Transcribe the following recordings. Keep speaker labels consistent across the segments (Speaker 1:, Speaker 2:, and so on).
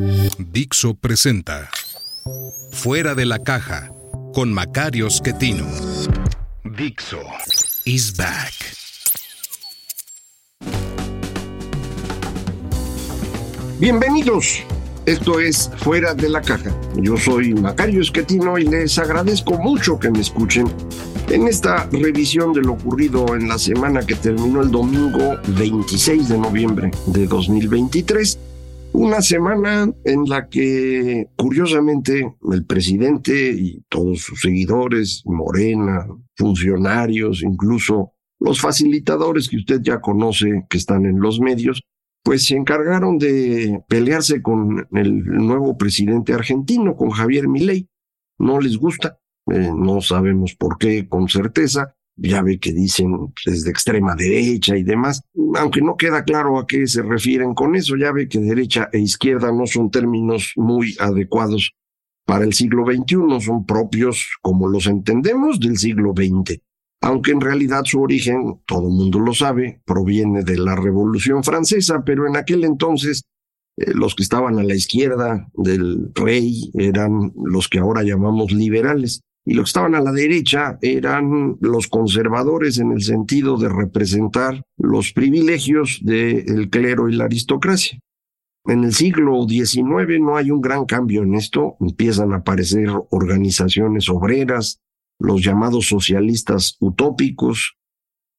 Speaker 1: Dixo presenta Fuera de la caja con Macario Schettino. Dixo is back.
Speaker 2: Bienvenidos. Esto es Fuera de la Caja. Yo soy Macario Esquetino y les agradezco mucho que me escuchen en esta revisión de lo ocurrido en la semana que terminó el domingo 26 de noviembre de 2023. Una semana en la que, curiosamente, el presidente y todos sus seguidores, Morena, funcionarios, incluso los facilitadores que usted ya conoce que están en los medios, pues se encargaron de pelearse con el nuevo presidente argentino, con Javier Milei. No les gusta, eh, no sabemos por qué con certeza. Ya ve que dicen es de extrema derecha y demás, aunque no queda claro a qué se refieren con eso. Ya ve que derecha e izquierda no son términos muy adecuados para el siglo XXI, son propios, como los entendemos, del siglo XX aunque en realidad su origen, todo el mundo lo sabe, proviene de la Revolución Francesa, pero en aquel entonces eh, los que estaban a la izquierda del rey eran los que ahora llamamos liberales, y los que estaban a la derecha eran los conservadores en el sentido de representar los privilegios del clero y la aristocracia. En el siglo XIX no hay un gran cambio en esto, empiezan a aparecer organizaciones obreras, los llamados socialistas utópicos,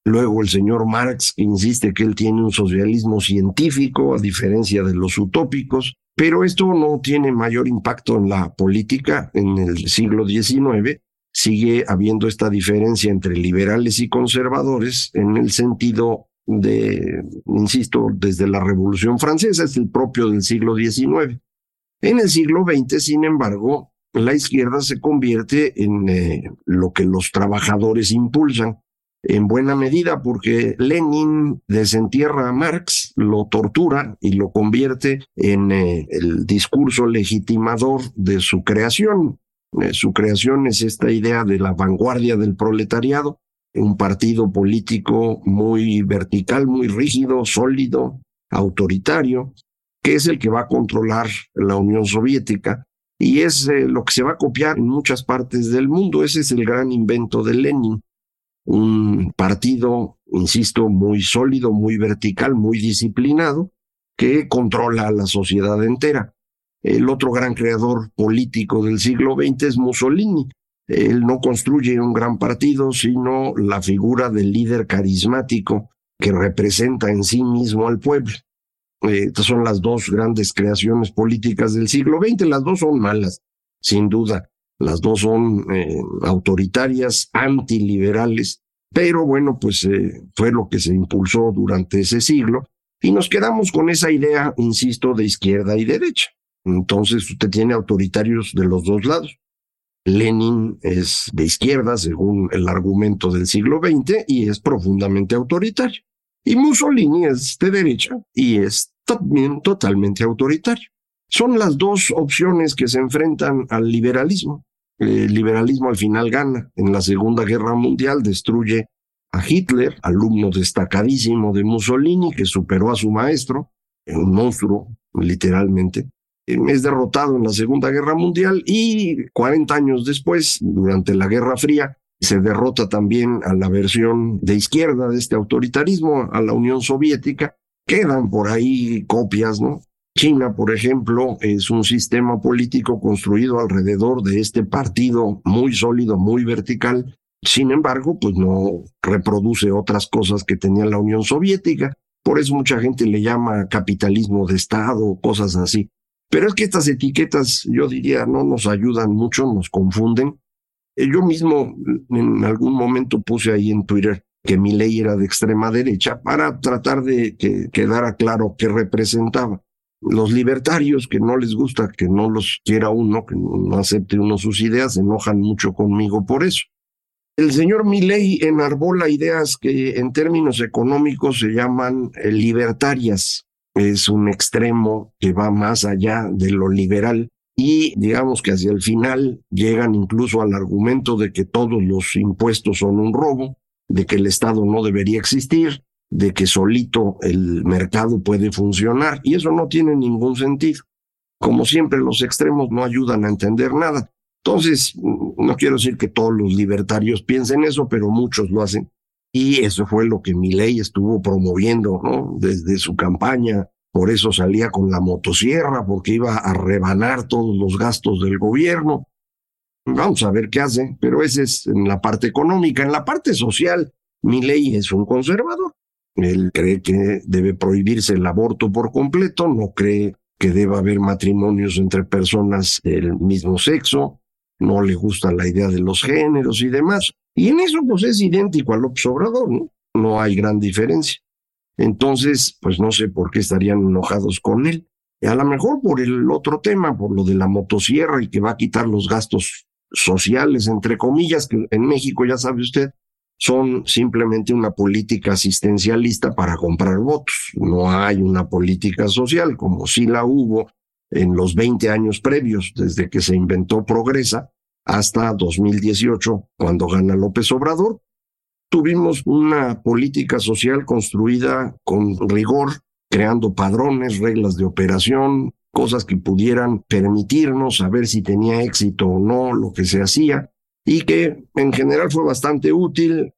Speaker 2: luego el señor Marx que insiste que él tiene un socialismo científico a diferencia de los utópicos, pero esto no tiene mayor impacto en la política en el siglo XIX. Sigue habiendo esta diferencia entre liberales y conservadores en el sentido de, insisto, desde la Revolución Francesa, es el propio del siglo XIX. En el siglo XX, sin embargo, la izquierda se convierte en eh, lo que los trabajadores impulsan, en buena medida porque Lenin desentierra a Marx, lo tortura y lo convierte en eh, el discurso legitimador de su creación. Eh, su creación es esta idea de la vanguardia del proletariado, un partido político muy vertical, muy rígido, sólido, autoritario, que es el que va a controlar la Unión Soviética y es eh, lo que se va a copiar en muchas partes del mundo. Ese es el gran invento de Lenin. Un partido, insisto, muy sólido, muy vertical, muy disciplinado, que controla a la sociedad entera. El otro gran creador político del siglo XX es Mussolini. Él no construye un gran partido, sino la figura del líder carismático que representa en sí mismo al pueblo. Eh, estas son las dos grandes creaciones políticas del siglo XX. Las dos son malas, sin duda. Las dos son eh, autoritarias, antiliberales, pero bueno, pues eh, fue lo que se impulsó durante ese siglo y nos quedamos con esa idea, insisto, de izquierda y derecha. Entonces usted tiene autoritarios de los dos lados. Lenin es de izquierda, según el argumento del siglo XX, y es profundamente autoritario. Y Mussolini es de derecha y es también totalmente autoritario. Son las dos opciones que se enfrentan al liberalismo. El liberalismo al final gana. En la Segunda Guerra Mundial destruye a Hitler, alumno destacadísimo de Mussolini, que superó a su maestro, un monstruo, literalmente. Es derrotado en la Segunda Guerra Mundial y 40 años después, durante la Guerra Fría, se derrota también a la versión de izquierda de este autoritarismo, a la Unión Soviética. Quedan por ahí copias, ¿no? China, por ejemplo, es un sistema político construido alrededor de este partido muy sólido, muy vertical. Sin embargo, pues no reproduce otras cosas que tenía la Unión Soviética. Por eso mucha gente le llama capitalismo de Estado, cosas así. Pero es que estas etiquetas, yo diría, no nos ayudan mucho, nos confunden. Eh, yo mismo en algún momento puse ahí en Twitter que mi ley era de extrema derecha para tratar de que quedara claro qué representaba. Los libertarios que no les gusta que no los quiera uno, que no acepte uno sus ideas, se enojan mucho conmigo por eso. El señor Milley enarbola ideas que en términos económicos se llaman eh, libertarias. Es un extremo que va más allá de lo liberal y digamos que hacia el final llegan incluso al argumento de que todos los impuestos son un robo, de que el Estado no debería existir, de que solito el mercado puede funcionar, y eso no tiene ningún sentido. Como siempre, los extremos no ayudan a entender nada. Entonces, no quiero decir que todos los libertarios piensen eso, pero muchos lo hacen. Y eso fue lo que ley estuvo promoviendo, ¿no? Desde su campaña. Por eso salía con la motosierra, porque iba a rebanar todos los gastos del gobierno. Vamos a ver qué hace, pero ese es en la parte económica. En la parte social, ley es un conservador. Él cree que debe prohibirse el aborto por completo, no cree que deba haber matrimonios entre personas del mismo sexo, no le gusta la idea de los géneros y demás. Y en eso pues es idéntico a López ¿no? No hay gran diferencia. Entonces, pues no sé por qué estarían enojados con él. Y a lo mejor por el otro tema, por lo de la motosierra y que va a quitar los gastos sociales, entre comillas, que en México, ya sabe usted, son simplemente una política asistencialista para comprar votos. No hay una política social como sí la hubo en los 20 años previos, desde que se inventó Progresa hasta 2018, cuando gana López Obrador. Tuvimos una política social construida con rigor, creando padrones, reglas de operación, cosas que pudieran permitirnos saber si tenía éxito o no lo que se hacía y que en general fue bastante útil.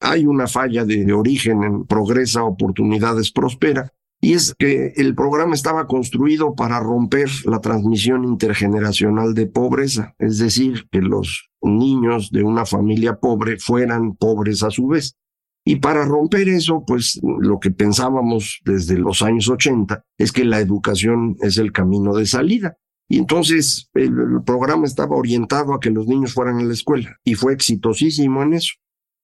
Speaker 2: Hay una falla de, origen en Progresa, Oportunidades Prospera, y es que el programa estaba construido para romper la transmisión intergeneracional de pobreza, es decir, que los niños de una familia pobre fueran pobres a su vez. Y para romper eso, pues lo que pensábamos desde los años 80 es que la educación es el camino de salida. Y entonces el, programa estaba orientado a que los niños fueran a la escuela y fue exitosísimo en eso.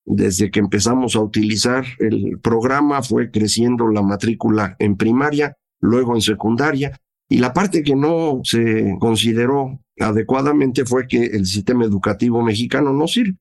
Speaker 2: Desde que empezamos a utilizar el programa fue creciendo la matrícula en primaria, luego en secundaria, y la parte que no se consideró adecuadamente fue que el sistema educativo mexicano no sirve.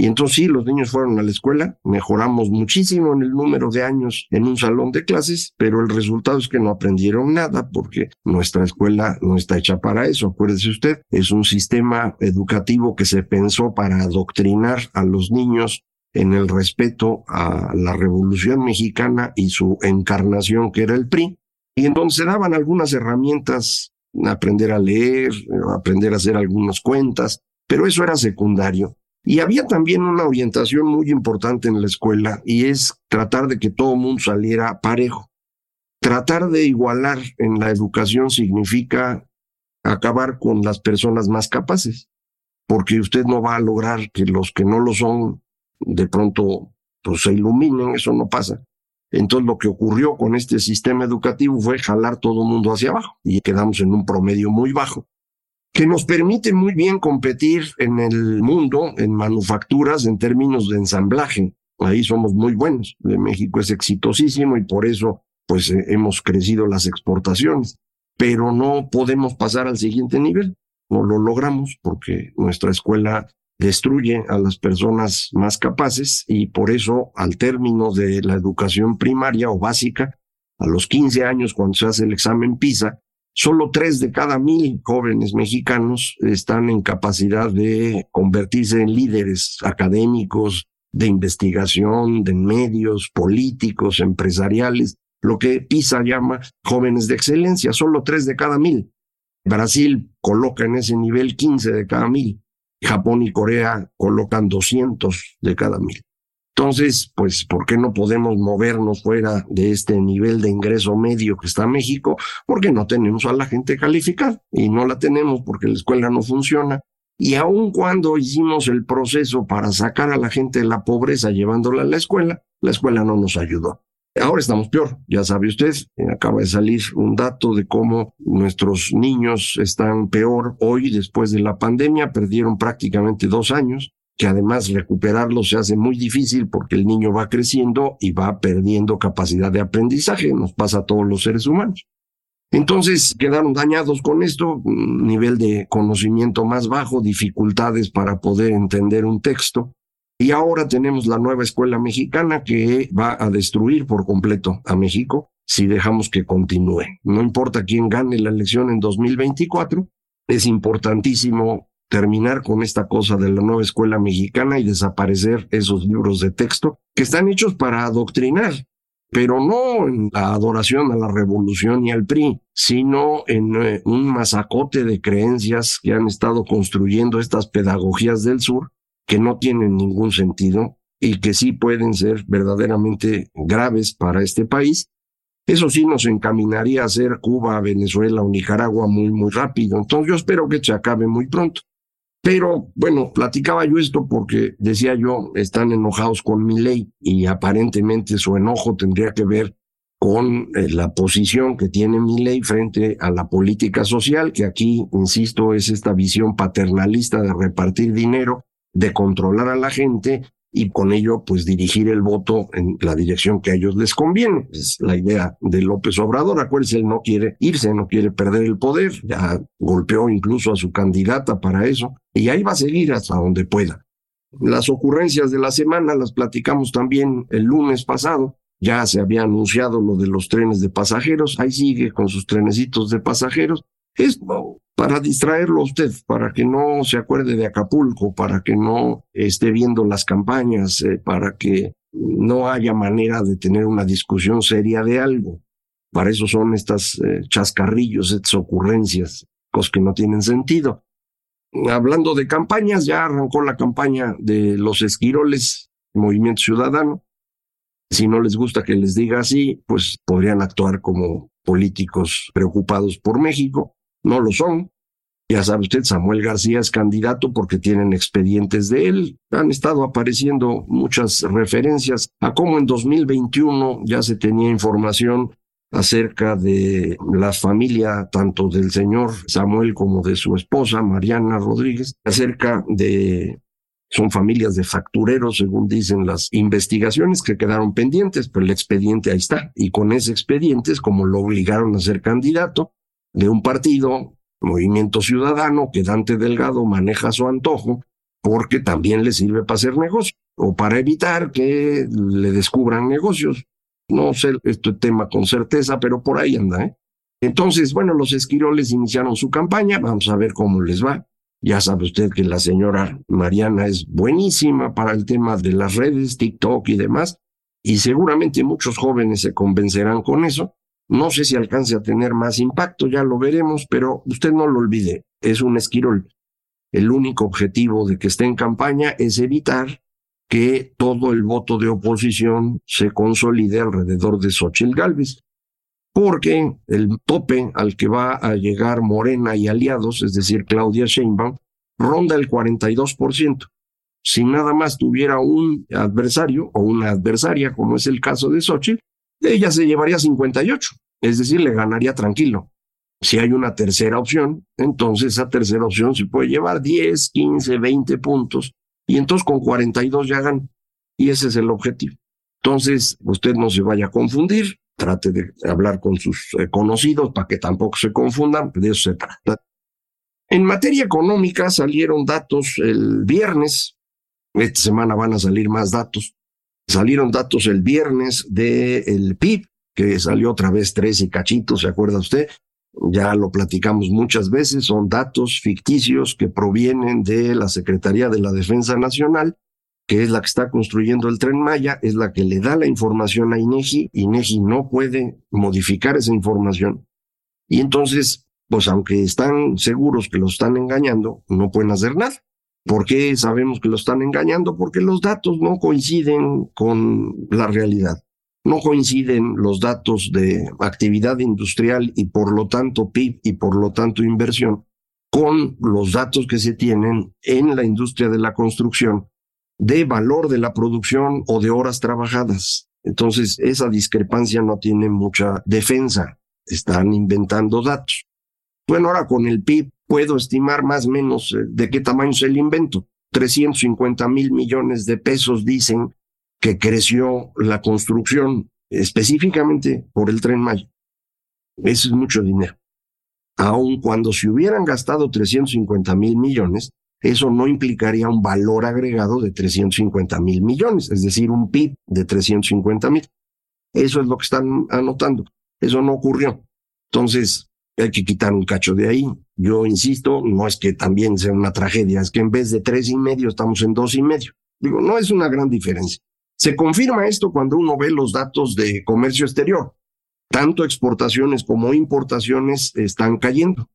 Speaker 2: Y entonces sí, los niños fueron a la escuela, mejoramos muchísimo en el número de años en un salón de clases, pero el resultado es que no aprendieron nada porque nuestra escuela no está hecha para eso. Acuérdese usted, es un sistema educativo que se pensó para adoctrinar a los niños en el respeto a la Revolución Mexicana y su encarnación que era el PRI. Y entonces se daban algunas herramientas, aprender a leer, aprender a hacer algunas cuentas, pero eso era secundario. Y había también una orientación muy importante en la escuela y es tratar de que todo mundo saliera parejo. Tratar de igualar en la educación significa acabar con las personas más capaces, porque usted no va a lograr que los que no lo son de pronto pues, se iluminen, eso no pasa. Entonces lo que ocurrió con este sistema educativo fue jalar todo el mundo hacia abajo y quedamos en un promedio muy bajo que nos permite muy bien competir en el mundo, en manufacturas, en términos de ensamblaje. Ahí somos muy buenos. De México es exitosísimo y por eso pues eh, hemos crecido las exportaciones. Pero no podemos pasar al siguiente nivel. No lo logramos porque nuestra escuela destruye a las personas más capaces y por eso al término de la educación primaria o básica, a los 15 años cuando se hace el examen PISA, Solo tres de cada mil jóvenes mexicanos están en capacidad de convertirse en líderes académicos, de investigación, de medios, políticos, empresariales, lo que PISA llama jóvenes de excelencia, solo tres de cada mil. Brasil coloca en ese nivel 15 de cada mil. Japón y Corea colocan 200 de cada mil. Entonces, pues, ¿por qué no podemos movernos fuera de este nivel de ingreso medio que está México? Porque no tenemos a la gente calificada y no la tenemos porque la escuela no funciona. Y aun cuando hicimos el proceso para sacar a la gente de la pobreza llevándola a la escuela, la escuela no nos ayudó. Ahora estamos peor, ya sabe usted, acaba de salir un dato de cómo nuestros niños están peor hoy después de la pandemia, perdieron prácticamente dos años que además recuperarlo se hace muy difícil porque el niño va creciendo y va perdiendo capacidad de aprendizaje, nos pasa a todos los seres humanos. Entonces quedaron dañados con esto, nivel de conocimiento más bajo, dificultades para poder entender un texto. Y ahora tenemos la nueva escuela mexicana que va a destruir por completo a México si dejamos que continúe. No importa quién gane la elección en 2024, es importantísimo terminar con esta cosa de la nueva escuela mexicana y desaparecer esos libros de texto que están hechos para adoctrinar, pero no en la adoración a la revolución y al PRI, sino en eh, un masacote de creencias que han estado construyendo estas pedagogías del sur que no tienen ningún sentido y que sí pueden ser verdaderamente graves para este país. Eso sí nos encaminaría a ser Cuba, Venezuela o Nicaragua muy, muy rápido. Entonces yo espero que se acabe muy pronto. Pero bueno, platicaba yo esto porque decía yo, están enojados con mi ley y aparentemente su enojo tendría que ver con eh, la posición que tiene mi ley frente a la política social, que aquí, insisto, es esta visión paternalista de repartir dinero, de controlar a la gente y con ello pues dirigir el voto en la dirección que a ellos les conviene. Es la idea de López Obrador. Acuérdense, él no quiere irse, no quiere perder el poder. Ya golpeó incluso a su candidata para eso y ahí va a seguir hasta donde pueda. Las ocurrencias de la semana las platicamos también el lunes pasado. Ya se había anunciado lo de los trenes de pasajeros. Ahí sigue con sus trenecitos de pasajeros. Es para distraerlo a usted, para que no se acuerde de Acapulco, para que no esté viendo las campañas, eh, para que no haya manera de tener una discusión seria de algo. Para eso son estas eh, chascarrillos, estas ocurrencias, cosas que no tienen sentido. Hablando de campañas, ya arrancó la campaña de los esquiroles, Movimiento Ciudadano. Si no les gusta que les diga así, pues podrían actuar como políticos preocupados por México no lo son. Ya sabe usted, Samuel García es candidato porque tienen expedientes de él. Han estado apareciendo muchas referencias a cómo en 2021 ya se tenía información acerca de la familia tanto del señor Samuel como de su esposa Mariana Rodríguez, acerca de son familias de factureros, según dicen las investigaciones que quedaron pendientes, pero el expediente ahí está. Y con ese expediente es como lo obligaron a ser candidato de un partido, Movimiento Ciudadano, que Dante Delgado maneja a su antojo, porque también le sirve para hacer negocio o para evitar que le descubran negocios. No sé este tema con certeza, pero por ahí anda. ¿eh? Entonces, bueno, los esquiroles iniciaron su campaña, vamos a ver cómo les va. Ya sabe usted que la señora Mariana es buenísima para el tema de las redes, TikTok y demás, y seguramente muchos jóvenes se convencerán con eso. No sé si alcance a tener más impacto, ya lo veremos, pero usted no lo olvide, es un esquirol. El único objetivo de que esté en campaña es evitar que todo el voto de oposición se consolide alrededor de Xochitl Gálvez, porque el tope al que va a llegar Morena y aliados, es decir, Claudia Sheinbaum, ronda el 42%. Si nada más tuviera un adversario o una adversaria, como es el caso de Xochitl, ella se llevaría 58, es decir, le ganaría tranquilo. Si hay una tercera opción, entonces esa tercera opción se puede llevar 10, 15, 20 puntos y entonces con 42 ya gana. Y ese es el objetivo. Entonces, usted no se vaya a confundir, trate de hablar con sus eh, conocidos para que tampoco se confundan, de eso se trata. En materia económica salieron datos el viernes, esta semana van a salir más datos, Salieron datos el viernes del PIB, que salió otra vez tres y cachitos, ¿se acuerda usted? Ya lo platicamos muchas veces, son datos ficticios que provienen de la Secretaría de la Defensa Nacional, que es la que está construyendo el tren Maya, es la que le da la información a INEGI, INEGI no puede modificar esa información. Y entonces, pues aunque están seguros que lo están engañando, no pueden hacer nada. ¿Por qué sabemos que lo están engañando? Porque los datos no coinciden con la realidad. No coinciden los datos de actividad industrial y por lo tanto PIB y por lo tanto inversión con los datos que se tienen en la industria de la construcción de valor de la producción o de horas trabajadas. Entonces, esa discrepancia no tiene mucha defensa. Están inventando datos. Bueno, ahora con el PIB puedo estimar más o menos eh, de qué tamaño es el invento. 350 mil millones de pesos dicen que creció la construcción específicamente por el tren Maya. Eso es mucho dinero. Aun cuando se hubieran gastado 350 mil millones, eso no implicaría un valor agregado de 350 mil millones, es decir, un PIB de 350 mil. Eso es lo que están anotando. Eso no ocurrió. Entonces, hay que quitar un cacho de ahí. Yo insisto, no es que también sea una tragedia, es que en vez de tres y medio estamos en dos y medio. Digo, no es una gran diferencia. Se confirma esto cuando uno ve los datos de comercio exterior. Tanto exportaciones como importaciones están cayendo.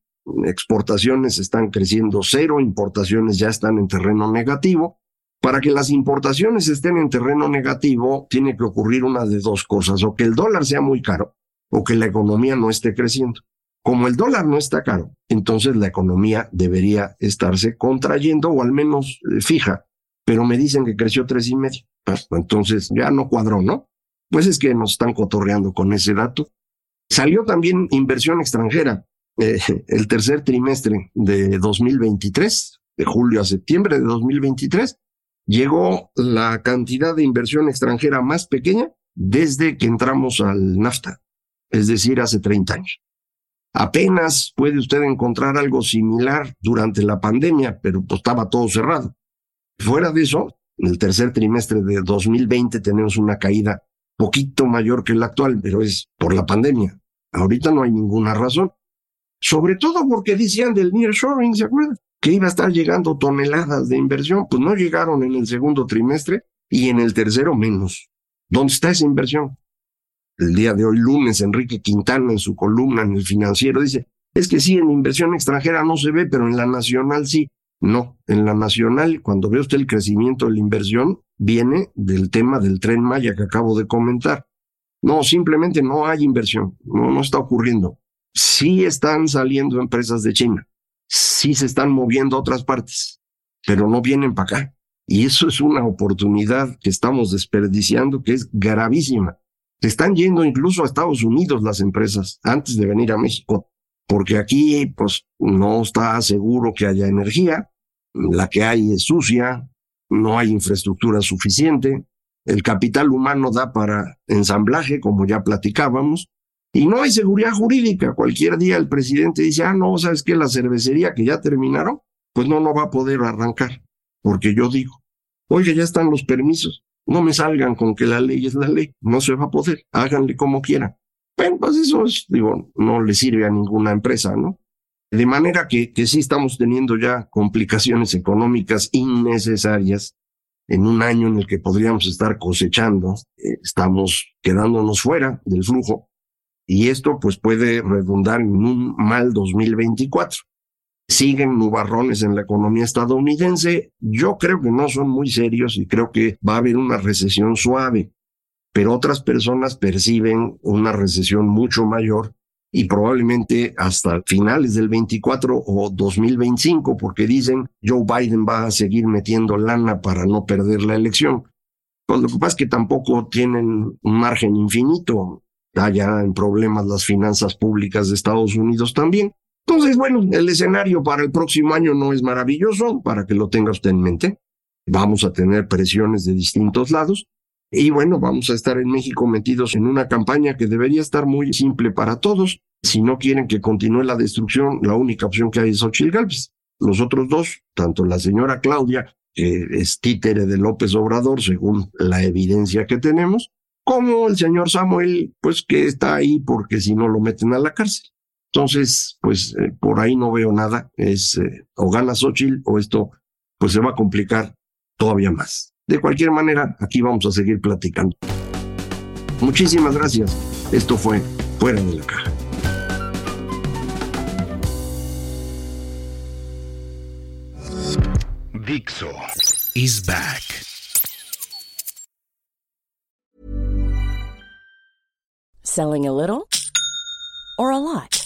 Speaker 2: Exportaciones están creciendo cero, importaciones ya están en terreno negativo. Para que las importaciones estén en terreno negativo, tiene que ocurrir una de dos cosas, o que el dólar sea muy caro, o que la economía no esté creciendo. Como el dólar no está caro, entonces la economía debería estarse contrayendo o al menos eh, fija, pero me dicen que creció tres y medio. Entonces ya no cuadró, ¿no? Pues es que nos están cotorreando con ese dato. Salió también inversión extranjera eh, el tercer trimestre de 2023, de julio a septiembre de 2023, llegó la cantidad de inversión extranjera más pequeña desde que entramos al NAFTA, es decir, hace 30 años. Apenas puede usted encontrar algo similar durante la pandemia, pero pues estaba todo cerrado. Fuera de eso, en el tercer trimestre de 2020 tenemos una caída poquito mayor que la actual, pero es por la pandemia. Ahorita no hay ninguna razón. Sobre todo porque decían del nearshoring, ¿se acuerdan? Que iba a estar llegando toneladas de inversión, pues no llegaron en el segundo trimestre y en el tercero menos. ¿Dónde está esa inversión? El día de hoy, lunes, Enrique Quintana en su columna en el financiero dice, es que sí, en inversión extranjera no se ve, pero en la nacional sí. No, en la nacional, cuando ve usted el crecimiento de la inversión, viene del tema del tren Maya que acabo de comentar. No, simplemente no hay inversión, no, no está ocurriendo. Sí están saliendo empresas de China, sí se están moviendo a otras partes, pero no vienen para acá. Y eso es una oportunidad que estamos desperdiciando que es gravísima. Se están yendo incluso a Estados Unidos las empresas antes de venir a México porque aquí pues no está seguro que haya energía, la que hay es sucia, no hay infraestructura suficiente, el capital humano da para ensamblaje, como ya platicábamos, y no hay seguridad jurídica. Cualquier día el presidente dice, ah, no, ¿sabes qué? La cervecería que ya terminaron, pues no, no va a poder arrancar, porque yo digo, oye, ya están los permisos, no me salgan con que la ley es la ley, no se va a poder, háganle como quieran. Bueno, pues eso es, digo, no le sirve a ninguna empresa, ¿no? De manera que, que sí estamos teniendo ya complicaciones económicas innecesarias en un año en el que podríamos estar cosechando, eh, estamos quedándonos fuera del flujo y esto pues puede redundar en un mal 2024. Siguen nubarrones en la economía estadounidense, yo creo que no son muy serios y creo que va a haber una recesión suave pero otras personas perciben una recesión mucho mayor y probablemente hasta finales del 24 o 2025, porque dicen Joe Biden va a seguir metiendo lana para no perder la elección. Pues lo que pasa es que tampoco tienen un margen infinito. Allá en problemas las finanzas públicas de Estados Unidos también. Entonces, bueno, el escenario para el próximo año no es maravilloso, para que lo tenga usted en mente. Vamos a tener presiones de distintos lados, y bueno, vamos a estar en México metidos en una campaña que debería estar muy simple para todos. Si no quieren que continúe la destrucción, la única opción que hay es Ochil Gálvez. Los otros dos, tanto la señora Claudia, que es títere de López Obrador, según la evidencia que tenemos, como el señor Samuel, pues que está ahí porque si no lo meten a la cárcel. Entonces, pues eh, por ahí no veo nada. Es eh, o gana Xochitl o esto pues se va a complicar todavía más. De cualquier manera, aquí vamos a seguir platicando. Muchísimas gracias. Esto fue Fuera de la Caja.
Speaker 1: Dixo is back.
Speaker 3: Selling a little or a lot?